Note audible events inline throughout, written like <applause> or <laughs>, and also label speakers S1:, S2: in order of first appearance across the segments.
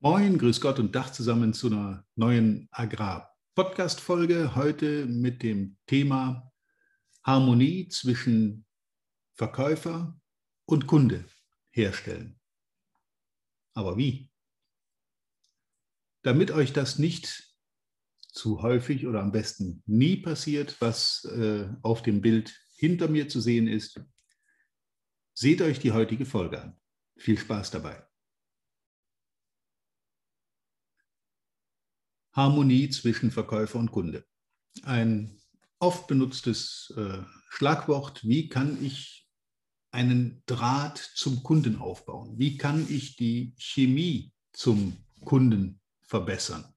S1: Moin, grüß Gott und Dach zusammen zu einer neuen Agrar-Podcast-Folge. Heute mit dem Thema Harmonie zwischen Verkäufer und Kunde herstellen. Aber wie? Damit euch das nicht zu häufig oder am besten nie passiert, was äh, auf dem Bild hinter mir zu sehen ist, seht euch die heutige Folge an. Viel Spaß dabei. Harmonie zwischen Verkäufer und Kunde. Ein oft benutztes äh, Schlagwort, wie kann ich einen Draht zum Kunden aufbauen? Wie kann ich die Chemie zum Kunden verbessern?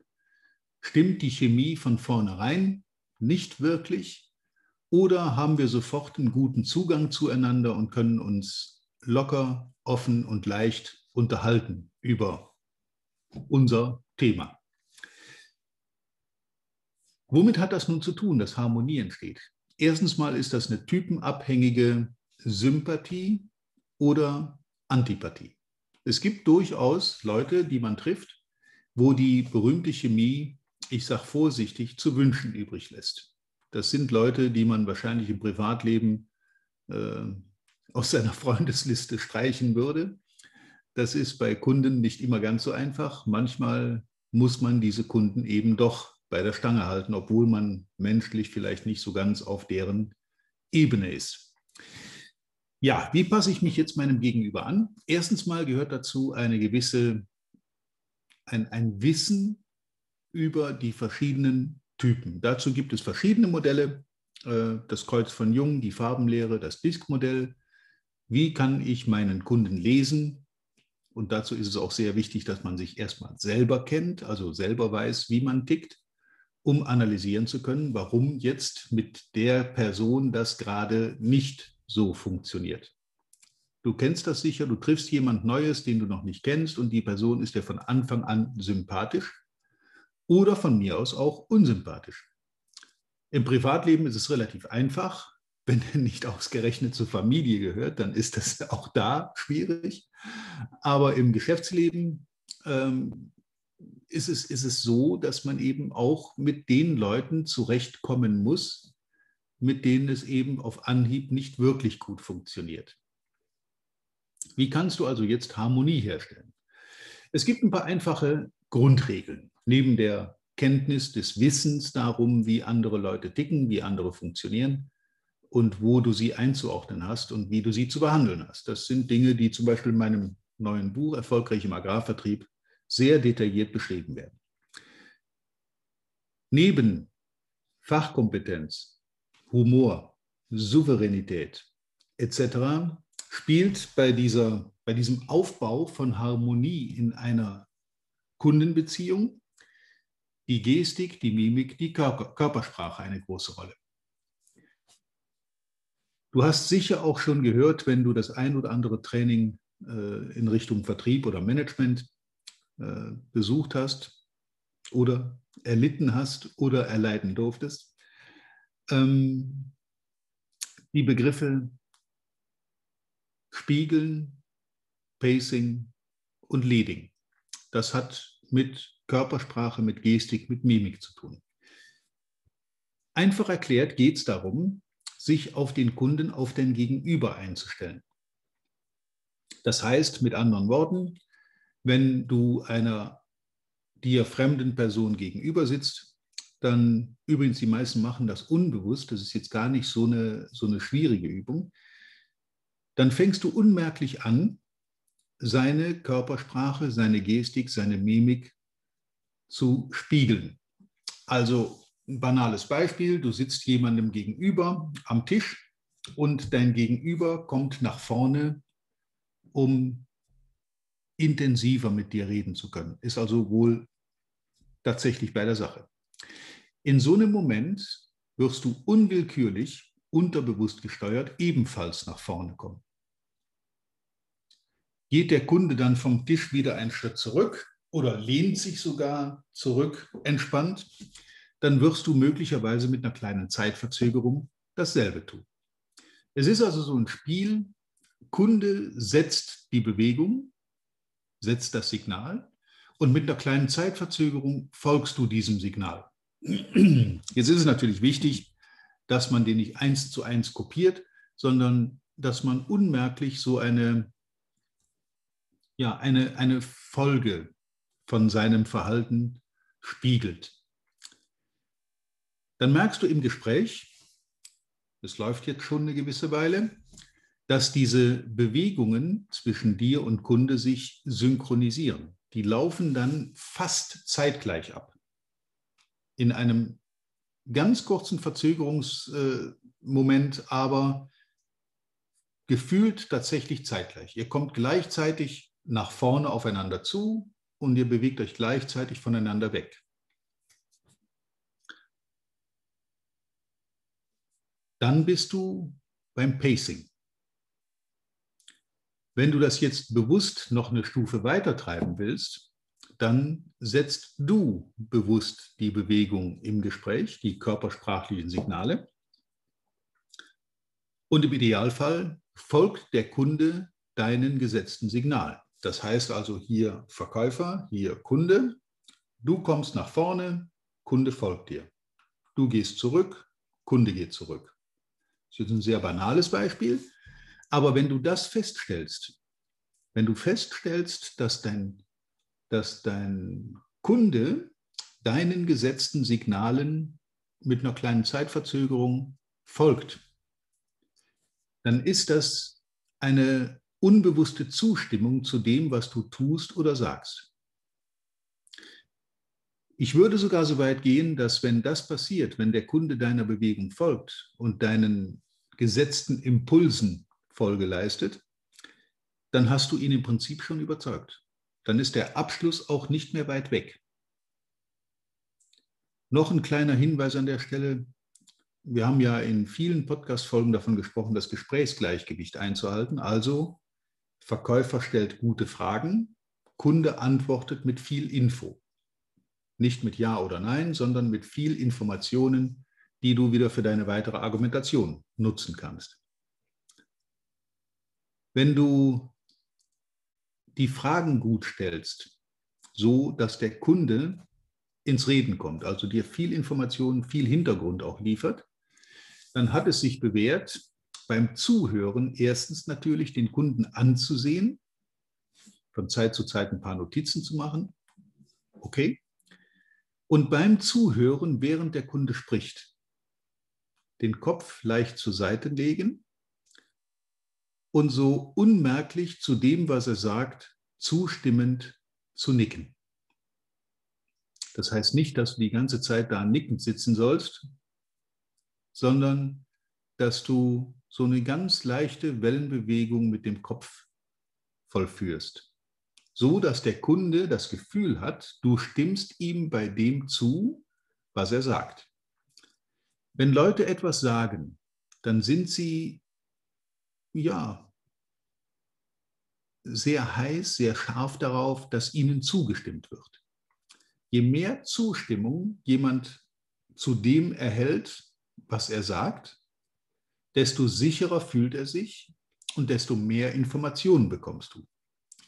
S1: Stimmt die Chemie von vornherein nicht wirklich? Oder haben wir sofort einen guten Zugang zueinander und können uns locker, offen und leicht unterhalten über unser Thema? Womit hat das nun zu tun, dass Harmonie entsteht? Erstens mal ist das eine typenabhängige Sympathie oder Antipathie. Es gibt durchaus Leute, die man trifft, wo die berühmte Chemie, ich sage vorsichtig, zu wünschen übrig lässt. Das sind Leute, die man wahrscheinlich im Privatleben äh, aus seiner Freundesliste streichen würde. Das ist bei Kunden nicht immer ganz so einfach. Manchmal muss man diese Kunden eben doch bei der Stange halten, obwohl man menschlich vielleicht nicht so ganz auf deren Ebene ist. Ja, wie passe ich mich jetzt meinem Gegenüber an? Erstens mal gehört dazu eine gewisse, ein, ein Wissen über die verschiedenen Typen. Dazu gibt es verschiedene Modelle, äh, das Kreuz von Jung, die Farbenlehre, das Disk-Modell. Wie kann ich meinen Kunden lesen? Und dazu ist es auch sehr wichtig, dass man sich erstmal selber kennt, also selber weiß, wie man tickt um analysieren zu können, warum jetzt mit der Person das gerade nicht so funktioniert. Du kennst das sicher, du triffst jemand Neues, den du noch nicht kennst und die Person ist dir von Anfang an sympathisch oder von mir aus auch unsympathisch. Im Privatleben ist es relativ einfach. Wenn er nicht ausgerechnet zur Familie gehört, dann ist das <laughs> auch da schwierig. Aber im Geschäftsleben ähm, ist es, ist es so, dass man eben auch mit den Leuten zurechtkommen muss, mit denen es eben auf Anhieb nicht wirklich gut funktioniert. Wie kannst du also jetzt Harmonie herstellen? Es gibt ein paar einfache Grundregeln. Neben der Kenntnis des Wissens darum, wie andere Leute ticken, wie andere funktionieren und wo du sie einzuordnen hast und wie du sie zu behandeln hast. Das sind Dinge, die zum Beispiel in meinem neuen Buch Erfolgreich im Agrarvertrieb sehr detailliert beschrieben werden. Neben Fachkompetenz, Humor, Souveränität etc. spielt bei, dieser, bei diesem Aufbau von Harmonie in einer Kundenbeziehung die Gestik, die Mimik, die Körpersprache eine große Rolle. Du hast sicher auch schon gehört, wenn du das ein oder andere Training äh, in Richtung Vertrieb oder Management äh, besucht hast oder erlitten hast oder erleiden durftest. Ähm, die Begriffe Spiegeln, Pacing und Leading. Das hat mit Körpersprache, mit Gestik, mit Mimik zu tun. Einfach erklärt geht es darum, sich auf den Kunden, auf den Gegenüber einzustellen. Das heißt mit anderen Worten, wenn du einer dir fremden Person gegenüber sitzt, dann übrigens die meisten machen das unbewusst, das ist jetzt gar nicht so eine, so eine schwierige Übung, dann fängst du unmerklich an, seine Körpersprache, seine Gestik, seine Mimik zu spiegeln. Also ein banales Beispiel, du sitzt jemandem gegenüber am Tisch und dein Gegenüber kommt nach vorne, um intensiver mit dir reden zu können. Ist also wohl tatsächlich bei der Sache. In so einem Moment wirst du unwillkürlich, unterbewusst gesteuert, ebenfalls nach vorne kommen. Geht der Kunde dann vom Tisch wieder einen Schritt zurück oder lehnt sich sogar zurück entspannt, dann wirst du möglicherweise mit einer kleinen Zeitverzögerung dasselbe tun. Es ist also so ein Spiel, Kunde setzt die Bewegung setzt das Signal und mit einer kleinen Zeitverzögerung folgst du diesem Signal. Jetzt ist es natürlich wichtig, dass man den nicht eins zu eins kopiert, sondern dass man unmerklich so eine, ja, eine, eine Folge von seinem Verhalten spiegelt. Dann merkst du im Gespräch, es läuft jetzt schon eine gewisse Weile, dass diese Bewegungen zwischen dir und Kunde sich synchronisieren. Die laufen dann fast zeitgleich ab. In einem ganz kurzen Verzögerungsmoment, aber gefühlt tatsächlich zeitgleich. Ihr kommt gleichzeitig nach vorne aufeinander zu und ihr bewegt euch gleichzeitig voneinander weg. Dann bist du beim Pacing. Wenn du das jetzt bewusst noch eine Stufe weiter treiben willst, dann setzt du bewusst die Bewegung im Gespräch, die körpersprachlichen Signale. Und im Idealfall folgt der Kunde deinen gesetzten Signal. Das heißt also hier Verkäufer, hier Kunde. Du kommst nach vorne, Kunde folgt dir. Du gehst zurück, Kunde geht zurück. Das ist jetzt ein sehr banales Beispiel, aber wenn du das feststellst, wenn du feststellst, dass dein, dass dein Kunde deinen gesetzten Signalen mit einer kleinen Zeitverzögerung folgt, dann ist das eine unbewusste Zustimmung zu dem, was du tust oder sagst. Ich würde sogar so weit gehen, dass wenn das passiert, wenn der Kunde deiner Bewegung folgt und deinen gesetzten Impulsen Folge leistet, dann hast du ihn im Prinzip schon überzeugt. Dann ist der Abschluss auch nicht mehr weit weg. Noch ein kleiner Hinweis an der Stelle. Wir haben ja in vielen Podcast-Folgen davon gesprochen, das Gesprächsgleichgewicht einzuhalten. Also Verkäufer stellt gute Fragen, Kunde antwortet mit viel Info. Nicht mit Ja oder Nein, sondern mit viel Informationen, die du wieder für deine weitere Argumentation nutzen kannst. Wenn du die Fragen gut stellst, so dass der Kunde ins Reden kommt, also dir viel Information, viel Hintergrund auch liefert, dann hat es sich bewährt, beim Zuhören erstens natürlich den Kunden anzusehen, von Zeit zu Zeit ein paar Notizen zu machen. Okay. Und beim Zuhören, während der Kunde spricht, den Kopf leicht zur Seite legen und so unmerklich zu dem, was er sagt, zustimmend zu nicken. Das heißt nicht, dass du die ganze Zeit da nickend sitzen sollst, sondern dass du so eine ganz leichte Wellenbewegung mit dem Kopf vollführst. So dass der Kunde das Gefühl hat, du stimmst ihm bei dem zu, was er sagt. Wenn Leute etwas sagen, dann sind sie ja sehr heiß, sehr scharf darauf, dass ihnen zugestimmt wird. Je mehr Zustimmung jemand zu dem erhält, was er sagt, desto sicherer fühlt er sich und desto mehr Informationen bekommst du.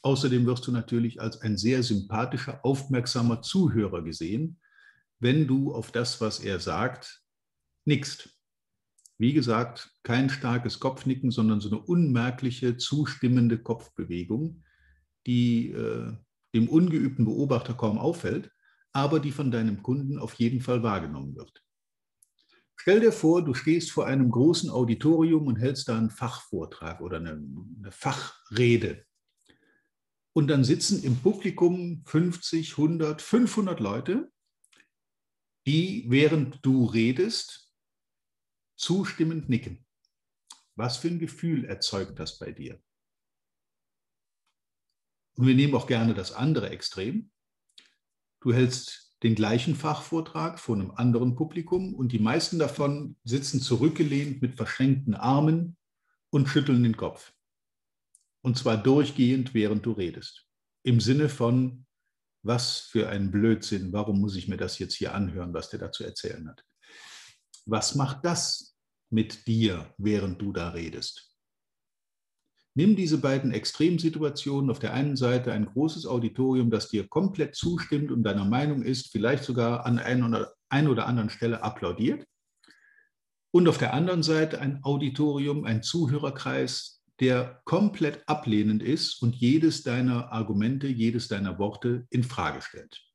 S1: Außerdem wirst du natürlich als ein sehr sympathischer, aufmerksamer Zuhörer gesehen, wenn du auf das, was er sagt, nickst. Wie gesagt, kein starkes Kopfnicken, sondern so eine unmerkliche, zustimmende Kopfbewegung, die äh, dem ungeübten Beobachter kaum auffällt, aber die von deinem Kunden auf jeden Fall wahrgenommen wird. Stell dir vor, du stehst vor einem großen Auditorium und hältst da einen Fachvortrag oder eine, eine Fachrede. Und dann sitzen im Publikum 50, 100, 500 Leute, die, während du redest, zustimmend nicken. Was für ein Gefühl erzeugt das bei dir? Und wir nehmen auch gerne das andere Extrem. Du hältst den gleichen Fachvortrag vor einem anderen Publikum und die meisten davon sitzen zurückgelehnt mit verschränkten Armen und schütteln den Kopf. Und zwar durchgehend, während du redest. Im Sinne von, was für ein Blödsinn, warum muss ich mir das jetzt hier anhören, was der da zu erzählen hat? Was macht das mit dir, während du da redest? Nimm diese beiden Extremsituationen. Auf der einen Seite ein großes Auditorium, das dir komplett zustimmt und deiner Meinung ist, vielleicht sogar an einer ein oder anderen Stelle applaudiert. Und auf der anderen Seite ein Auditorium, ein Zuhörerkreis, der komplett ablehnend ist und jedes deiner Argumente, jedes deiner Worte in Frage stellt.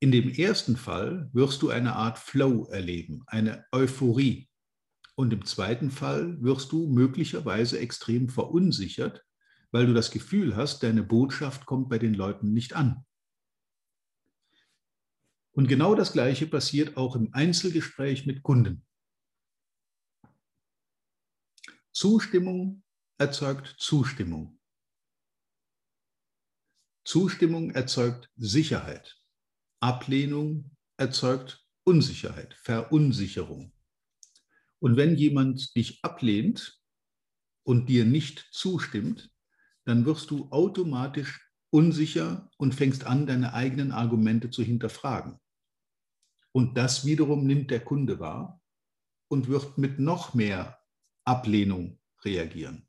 S1: In dem ersten Fall wirst du eine Art Flow erleben, eine Euphorie. Und im zweiten Fall wirst du möglicherweise extrem verunsichert, weil du das Gefühl hast, deine Botschaft kommt bei den Leuten nicht an. Und genau das Gleiche passiert auch im Einzelgespräch mit Kunden. Zustimmung erzeugt Zustimmung. Zustimmung erzeugt Sicherheit. Ablehnung erzeugt Unsicherheit, Verunsicherung. Und wenn jemand dich ablehnt und dir nicht zustimmt, dann wirst du automatisch unsicher und fängst an, deine eigenen Argumente zu hinterfragen. Und das wiederum nimmt der Kunde wahr und wird mit noch mehr Ablehnung reagieren.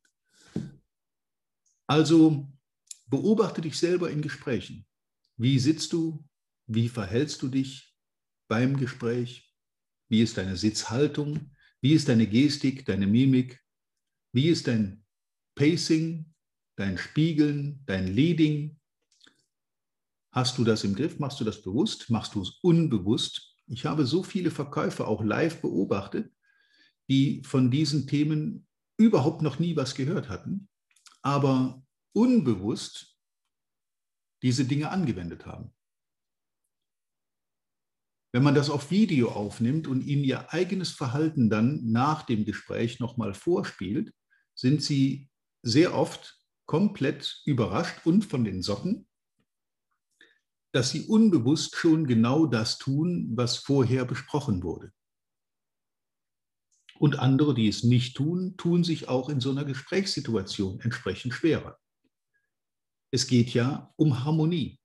S1: Also beobachte dich selber in Gesprächen. Wie sitzt du? Wie verhältst du dich beim Gespräch? Wie ist deine Sitzhaltung? Wie ist deine Gestik, deine Mimik? Wie ist dein Pacing, dein Spiegeln, dein Leading? Hast du das im Griff? Machst du das bewusst? Machst du es unbewusst? Ich habe so viele Verkäufer auch live beobachtet, die von diesen Themen überhaupt noch nie was gehört hatten, aber unbewusst diese Dinge angewendet haben. Wenn man das auf Video aufnimmt und ihnen ihr eigenes Verhalten dann nach dem Gespräch nochmal vorspielt, sind sie sehr oft komplett überrascht und von den Socken, dass sie unbewusst schon genau das tun, was vorher besprochen wurde. Und andere, die es nicht tun, tun sich auch in so einer Gesprächssituation entsprechend schwerer. Es geht ja um Harmonie.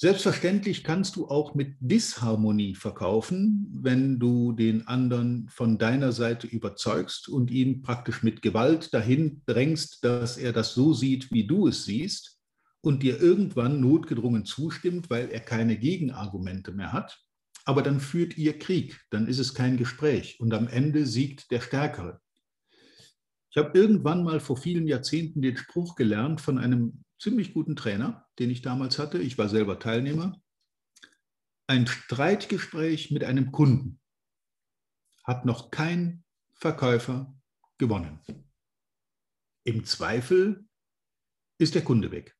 S1: Selbstverständlich kannst du auch mit Disharmonie verkaufen, wenn du den anderen von deiner Seite überzeugst und ihn praktisch mit Gewalt dahin drängst, dass er das so sieht, wie du es siehst und dir irgendwann notgedrungen zustimmt, weil er keine Gegenargumente mehr hat. Aber dann führt ihr Krieg, dann ist es kein Gespräch und am Ende siegt der Stärkere. Ich habe irgendwann mal vor vielen Jahrzehnten den Spruch gelernt von einem ziemlich guten Trainer, den ich damals hatte. Ich war selber Teilnehmer. Ein Streitgespräch mit einem Kunden hat noch kein Verkäufer gewonnen. Im Zweifel ist der Kunde weg.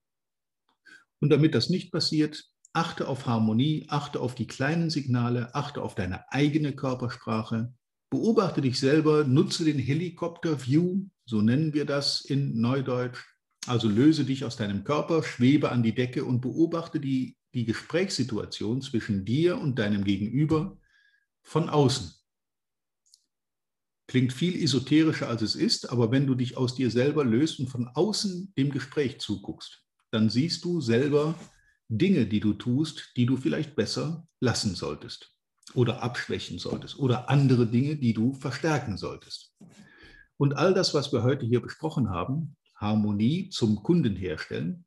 S1: Und damit das nicht passiert, achte auf Harmonie, achte auf die kleinen Signale, achte auf deine eigene Körpersprache, beobachte dich selber, nutze den Helikopter-View, so nennen wir das in Neudeutsch, also löse dich aus deinem Körper, schwebe an die Decke und beobachte die, die Gesprächssituation zwischen dir und deinem Gegenüber von außen. Klingt viel esoterischer, als es ist, aber wenn du dich aus dir selber löst und von außen dem Gespräch zuguckst, dann siehst du selber Dinge, die du tust, die du vielleicht besser lassen solltest oder abschwächen solltest oder andere Dinge, die du verstärken solltest. Und all das, was wir heute hier besprochen haben, Harmonie zum Kunden herstellen,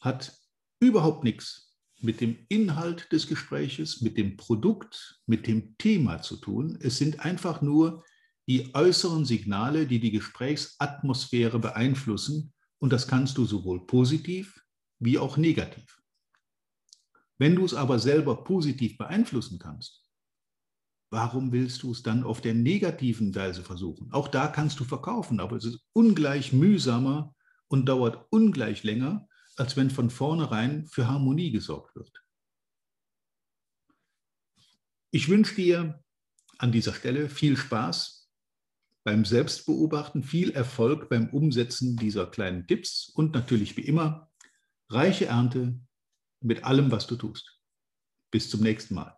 S1: hat überhaupt nichts mit dem Inhalt des Gespräches, mit dem Produkt, mit dem Thema zu tun. Es sind einfach nur die äußeren Signale, die die Gesprächsatmosphäre beeinflussen. Und das kannst du sowohl positiv wie auch negativ. Wenn du es aber selber positiv beeinflussen kannst, warum willst du es dann auf der negativen Weise versuchen? Auch da kannst du verkaufen, aber es ist ungleich mühsamer und dauert ungleich länger, als wenn von vornherein für Harmonie gesorgt wird. Ich wünsche dir an dieser Stelle viel Spaß beim Selbstbeobachten, viel Erfolg beim Umsetzen dieser kleinen Tipps und natürlich wie immer reiche Ernte mit allem, was du tust. Bis zum nächsten Mal.